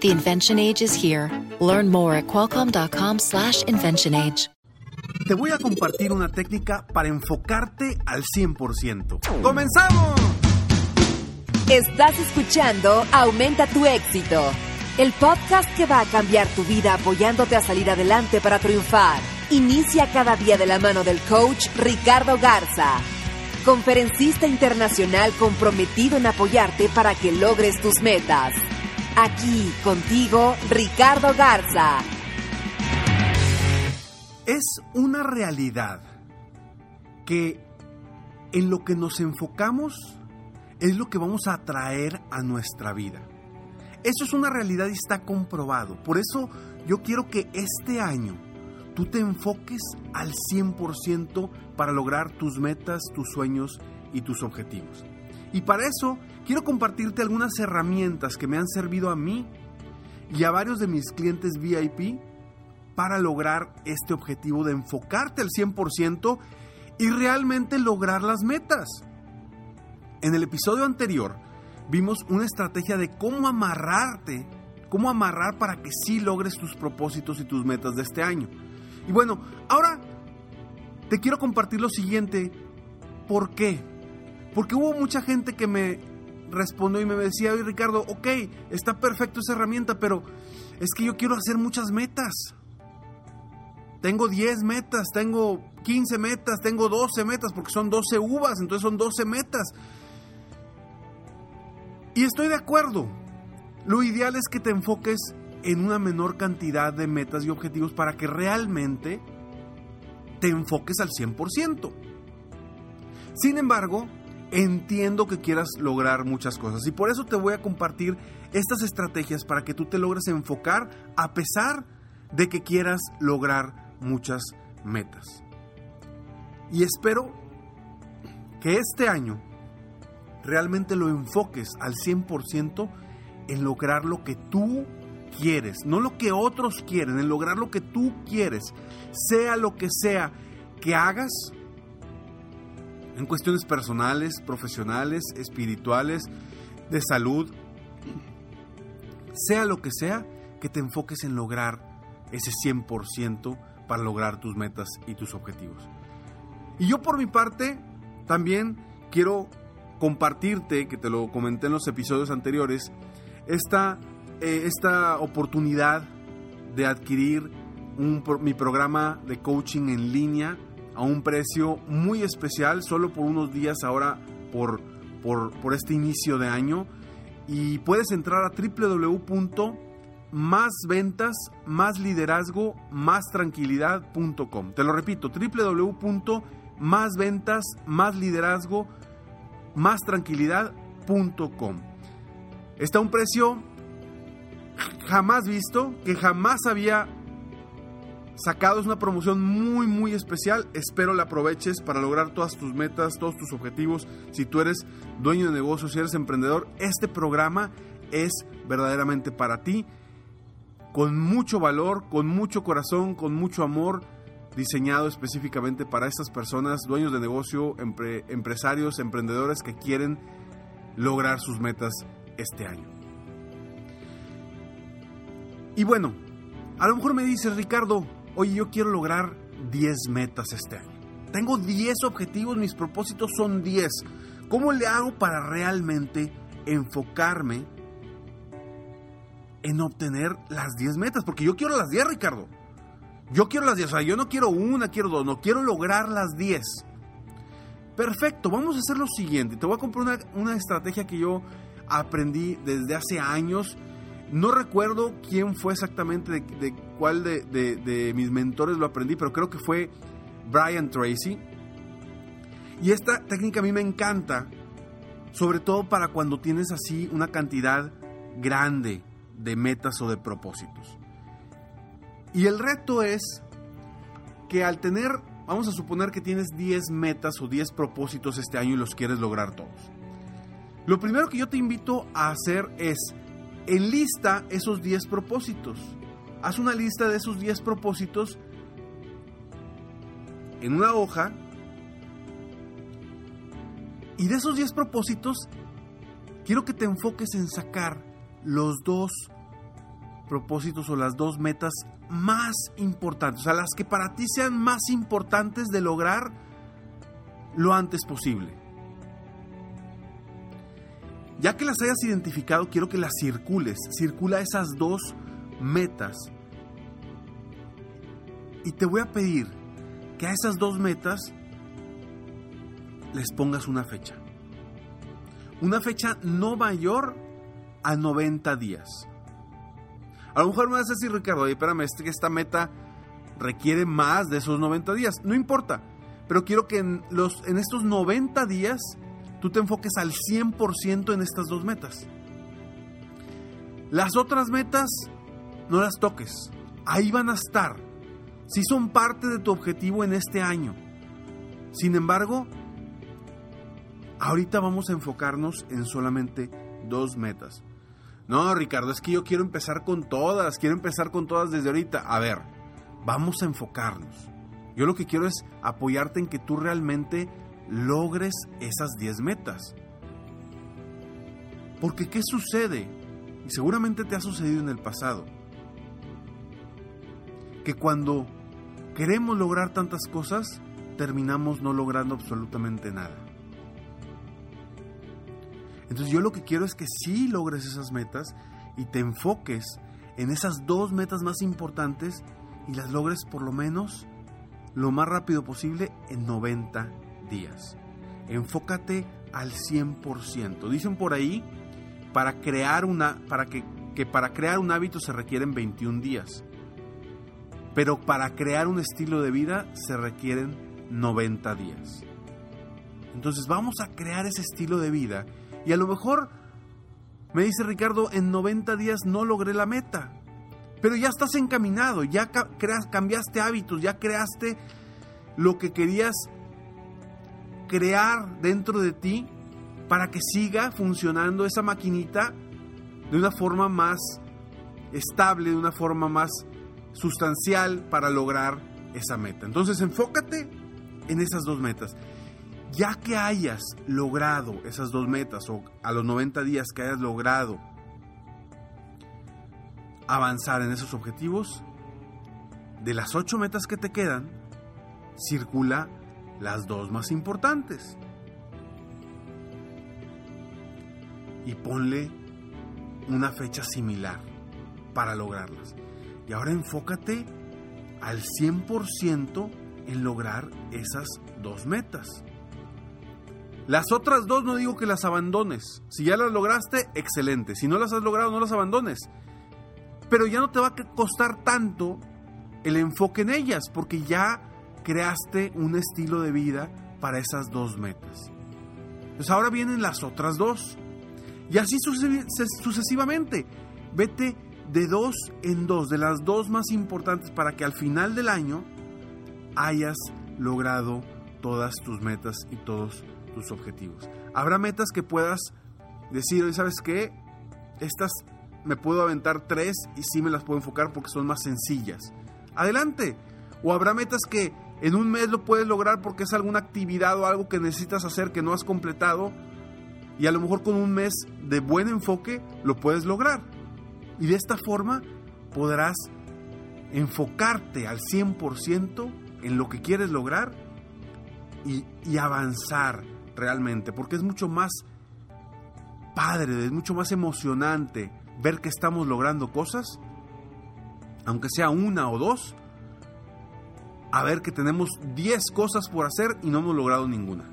The invention age is here. Learn more at qualcomm.com/slash invention age. Te voy a compartir una técnica para enfocarte al 100%. ¡Comenzamos! Estás escuchando Aumenta tu éxito, el podcast que va a cambiar tu vida apoyándote a salir adelante para triunfar. Inicia cada día de la mano del coach Ricardo Garza, conferencista internacional comprometido en apoyarte para que logres tus metas. Aquí contigo, Ricardo Garza. Es una realidad que en lo que nos enfocamos es lo que vamos a atraer a nuestra vida. Eso es una realidad y está comprobado. Por eso yo quiero que este año tú te enfoques al 100% para lograr tus metas, tus sueños y tus objetivos. Y para eso quiero compartirte algunas herramientas que me han servido a mí y a varios de mis clientes VIP para lograr este objetivo de enfocarte al 100% y realmente lograr las metas. En el episodio anterior vimos una estrategia de cómo amarrarte, cómo amarrar para que sí logres tus propósitos y tus metas de este año. Y bueno, ahora te quiero compartir lo siguiente. ¿Por qué? Porque hubo mucha gente que me respondió y me decía, oye Ricardo, ok, está perfecto esa herramienta, pero es que yo quiero hacer muchas metas. Tengo 10 metas, tengo 15 metas, tengo 12 metas, porque son 12 uvas, entonces son 12 metas. Y estoy de acuerdo. Lo ideal es que te enfoques en una menor cantidad de metas y objetivos para que realmente te enfoques al 100%. Sin embargo, entiendo que quieras lograr muchas cosas y por eso te voy a compartir estas estrategias para que tú te logres enfocar a pesar de que quieras lograr muchas metas. Y espero que este año realmente lo enfoques al 100% en lograr lo que tú quieres, no lo que otros quieren, en lograr lo que tú quieres, sea lo que sea que hagas, en cuestiones personales, profesionales, espirituales, de salud, sea lo que sea, que te enfoques en lograr ese 100% para lograr tus metas y tus objetivos. Y yo por mi parte también quiero compartirte, que te lo comenté en los episodios anteriores, esta eh, esta oportunidad de adquirir mi programa de coaching en línea a un precio muy especial, solo por unos días ahora por, por, este inicio de año. Y puedes entrar a www.másventas, Te lo repito, www.másventas, Está a un precio jamás visto, que jamás había sacado. Es una promoción muy, muy especial. Espero la aproveches para lograr todas tus metas, todos tus objetivos. Si tú eres dueño de negocio, si eres emprendedor, este programa es verdaderamente para ti. Con mucho valor, con mucho corazón, con mucho amor, diseñado específicamente para estas personas, dueños de negocio, empresarios, emprendedores que quieren lograr sus metas este año. Y bueno, a lo mejor me dices, Ricardo, oye, yo quiero lograr 10 metas este año. Tengo 10 objetivos, mis propósitos son 10. ¿Cómo le hago para realmente enfocarme en obtener las 10 metas? Porque yo quiero las 10, Ricardo. Yo quiero las 10, o sea, yo no quiero una, quiero dos, no quiero lograr las 10. Perfecto, vamos a hacer lo siguiente. Te voy a comprar una, una estrategia que yo aprendí desde hace años no recuerdo quién fue exactamente, de, cuál de, mis mentores lo aprendí, pero creo que fue Brian Tracy. Y esta técnica a mí me encanta, sobre todo para cuando tienes así una cantidad grande de metas o de propósitos. Y el reto es que al tener, vamos a suponer que tienes 10 metas o 10 propósitos este año y los quieres lograr todos. Lo primero que yo te invito a hacer es enlista esos 10 propósitos. Haz una lista de esos 10 propósitos en una hoja y de esos 10 propósitos quiero que te enfoques en sacar los dos propósitos o las dos metas más importantes, o sea, las que para ti sean más importantes de lograr lo antes posible. Ya que las hayas identificado, quiero que las circules. Circula esas dos metas. Y te voy a pedir que a esas dos metas les pongas una fecha. Una fecha no mayor a 90 días. A lo mejor me vas a decir, Ricardo, oye, espérame, esta meta requiere más de esos 90 días. No importa, pero quiero que en estos 90 días tú te enfoques al 100% en estas dos metas. Las otras metas no las toques. Ahí van a estar. Si son parte de tu objetivo en este año. Sin embargo, ahorita vamos a enfocarnos en solamente dos metas. No, Ricardo, es que yo quiero empezar con todas, quiero empezar con todas desde ahorita. A ver, vamos a enfocarnos. Yo lo que quiero es apoyarte en que tú realmente logres esas 10 metas. Porque ¿qué sucede? Y seguramente te ha sucedido en el pasado. Que cuando queremos lograr tantas cosas, terminamos no logrando absolutamente nada. Entonces yo lo que quiero es que sí logres esas metas y te enfoques en esas dos metas más importantes y las logres por lo menos lo más rápido posible en 90 días. Enfócate al 100%. Dicen por ahí para crear una para que, que para crear un hábito se requieren 21 días. Pero para crear un estilo de vida se requieren 90 días. Entonces vamos a crear ese estilo de vida y a lo mejor me dice Ricardo, en 90 días no logré la meta. Pero ya estás encaminado, ya creas, cambiaste hábitos, ya creaste lo que querías crear dentro de ti para que siga funcionando esa maquinita de una forma más estable, de una forma más sustancial para lograr esa meta. Entonces enfócate en esas dos metas. Ya que hayas logrado esas dos metas o a los 90 días que hayas logrado avanzar en esos objetivos, de las ocho metas que te quedan, circula las dos más importantes. Y ponle una fecha similar para lograrlas. Y ahora enfócate al 100% en lograr esas dos metas. Las otras dos no digo que las abandones. Si ya las lograste, excelente. Si no las has logrado, no las abandones. Pero ya no te va a costar tanto el enfoque en ellas, porque ya creaste un estilo de vida para esas dos metas. Pues ahora vienen las otras dos. Y así sucesivamente. Vete de dos en dos, de las dos más importantes para que al final del año hayas logrado todas tus metas y todos tus objetivos. Habrá metas que puedas decir, ¿sabes qué? Estas me puedo aventar tres y sí me las puedo enfocar porque son más sencillas. Adelante. O habrá metas que en un mes lo puedes lograr porque es alguna actividad o algo que necesitas hacer que no has completado y a lo mejor con un mes de buen enfoque lo puedes lograr. Y de esta forma podrás enfocarte al 100% en lo que quieres lograr y, y, avanzar realmente, porque es mucho más padre, es mucho más emocionante ver que estamos logrando cosas, aunque sea una o dos, a ver que tenemos 10 cosas por hacer y no hemos logrado ninguna.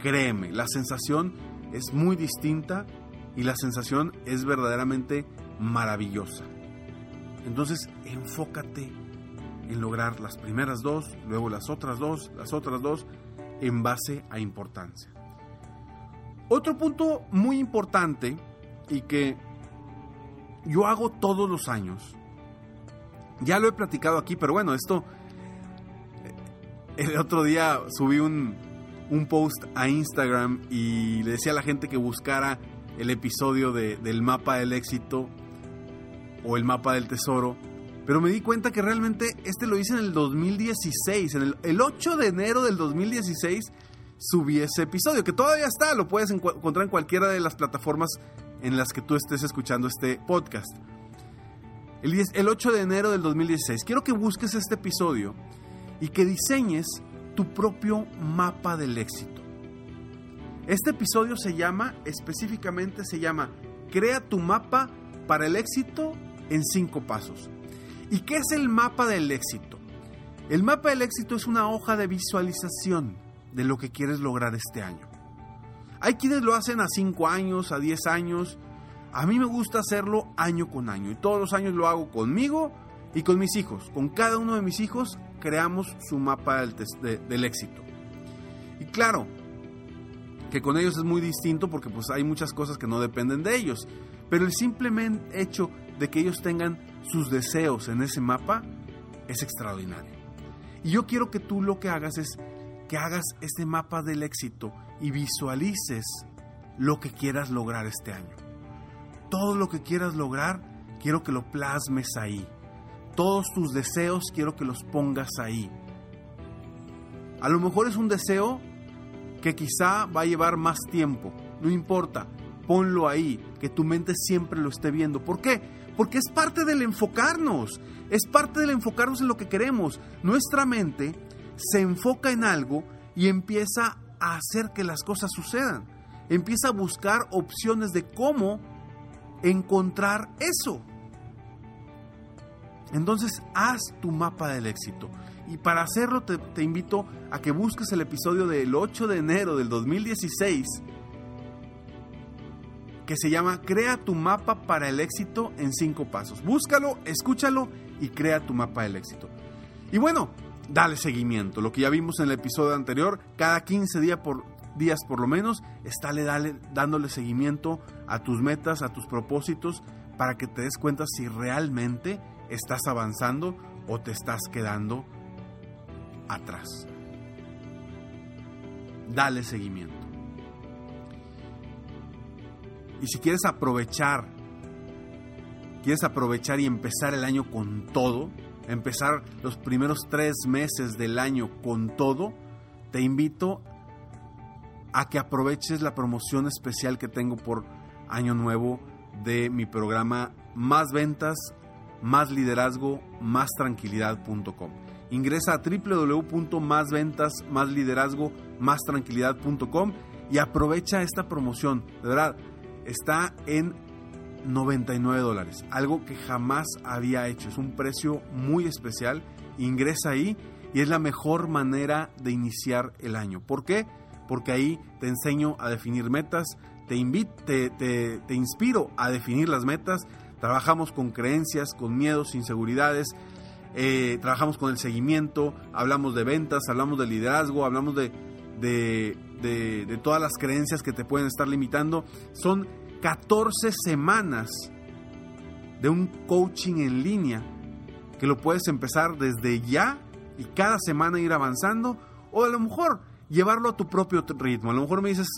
Créeme, la sensación es muy distinta y la sensación es verdaderamente maravillosa. Entonces, enfócate en lograr las primeras dos, luego las otras dos, las otras dos, en base a importancia. Otro punto muy importante y que yo hago todos los años Ya lo he platicado aquí, pero bueno, esto... El otro día subí un, un post a Instagram y le decía a la gente que buscara el episodio de, del mapa del éxito o el mapa del tesoro. Pero me di cuenta que realmente este lo hice en el 2016, en el, el 8 de enero del 2016 subí ese episodio, que todavía está, lo puedes encontrar en cualquiera de las plataformas en las que tú estés escuchando este podcast. El, el 8 de enero del 2016. Quiero que busques este episodio y que diseñes tu propio mapa del éxito. Este episodio se llama, específicamente se llama, Crea tu mapa para el éxito en cinco pasos. ¿Y qué es el mapa del éxito? El mapa del éxito es una hoja de visualización de lo que quieres lograr este año. Hay quienes lo hacen a 5 años, a 10 años. A mí me gusta hacerlo año con año y todos los años lo hago conmigo y con mis hijos. Con cada uno de mis hijos creamos su mapa del, éxito. Y claro, que con ellos es muy distinto porque pues hay muchas cosas que no dependen de ellos. Pero el simple hecho de que ellos tengan sus deseos en ese mapa es extraordinario. Y yo quiero que tú lo que hagas es que hagas este mapa del éxito y visualices lo que quieras lograr este año. Todo lo que quieras lograr, quiero que lo plasmes ahí. Todos tus deseos, quiero que los pongas ahí. A lo mejor es un deseo que quizá va a llevar más tiempo. No importa, ponlo ahí, que tu mente siempre lo esté viendo. ¿Por qué? Porque es parte del enfocarnos, es parte del enfocarnos en lo que queremos. Nuestra mente se enfoca en algo y empieza a hacer que las cosas sucedan. Empieza a buscar opciones de cómo encontrar eso. Entonces haz tu mapa del éxito. Y para hacerlo te, invito a que busques el episodio del 8 de enero del 2016 que se llama Crea tu mapa para el éxito en 5 pasos. Búscalo, escúchalo y crea tu mapa del éxito. Y bueno, dale seguimiento. Lo que ya vimos en el episodio anterior, cada 15 días por, días por lo menos, estále dale, dándole seguimiento a tus metas, a tus propósitos, para que te des cuenta si realmente estás avanzando o te estás quedando atrás. Dale seguimiento. Y si quieres aprovechar, quieres aprovechar y empezar el año con todo, empezar los primeros tres meses del año con todo, te invito a que aproveches la promoción especial que tengo por año nuevo de mi programa Más Ventas, Más Liderazgo, Más Tranquilidad.com. Ingresa a www.másventas, y aprovecha esta promoción. Verdad, está en 99 dólares, algo que jamás había hecho. Es un precio muy especial. Ingresa ahí y es la mejor manera de iniciar el año. ¿Por qué? Porque ahí te enseño a definir metas, te, invito, te, te, inspiro a definir las metas. Trabajamos con creencias, con miedos, inseguridades. Eh, trabajamos con el seguimiento, hablamos de ventas, hablamos de liderazgo, hablamos de, de, de, de todas las creencias que te pueden estar limitando. Son 14 semanas de un coaching en línea que lo puedes empezar desde ya y cada semana ir avanzando o a lo mejor llevarlo a tu propio ritmo. A lo mejor me dices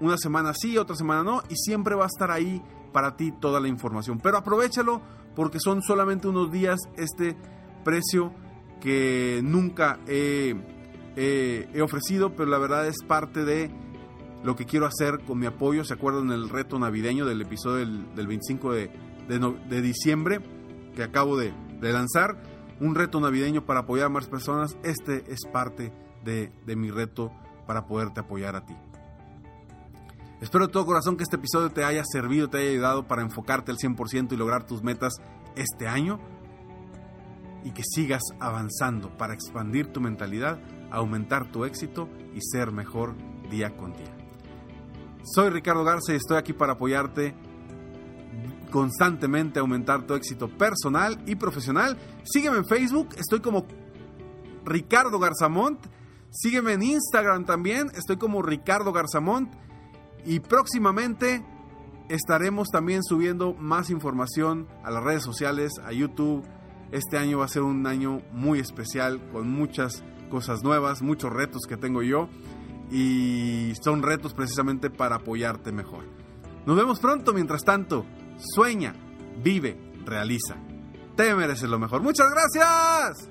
una semana sí, otra semana no y siempre va a estar ahí para ti toda la información. Pero aprovechalo porque son solamente unos días este precio que nunca he, ofrecido, pero la verdad es parte de lo que quiero hacer con mi apoyo. ¿Se acuerdan del reto navideño del episodio del, 25 de, diciembre que acabo de, de, lanzar? Un reto navideño para apoyar a más personas. Este es parte de, mi reto para poderte apoyar a ti. Espero de todo corazón que este episodio te haya servido, te haya ayudado para enfocarte al 100% y lograr tus metas este año y que sigas avanzando para expandir tu mentalidad, aumentar tu éxito y ser mejor día con día. Soy Ricardo Garza y estoy aquí para apoyarte constantemente a aumentar tu éxito personal y profesional. Sígueme en Facebook, estoy como Ricardo Garzamont. Sígueme en Instagram también, estoy como Ricardo Garzamont. Y próximamente estaremos también subiendo más información a las redes sociales, a YouTube, Este año va a ser un año muy especial, con muchas cosas nuevas, muchos retos que tengo yo y son retos precisamente para apoyarte mejor. Nos vemos pronto, mientras tanto, sueña, vive, realiza. Te mereces lo mejor. Muchas gracias.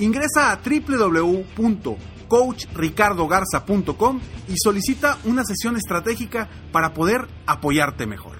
ingresa a www.coachricardogarza.com y solicita una sesión estratégica para poder apoyarte mejor.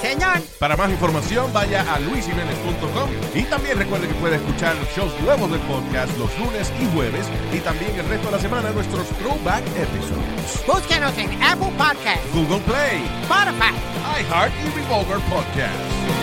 Señor. Para más información vaya a luisiménez.com y también recuerde que puede escuchar shows nuevos del podcast los lunes y jueves y también el resto de la semana nuestros throwback episodes. Búsquenos en Apple Podcast, Google Play, Spotify, iHeart y Revolver Podcast.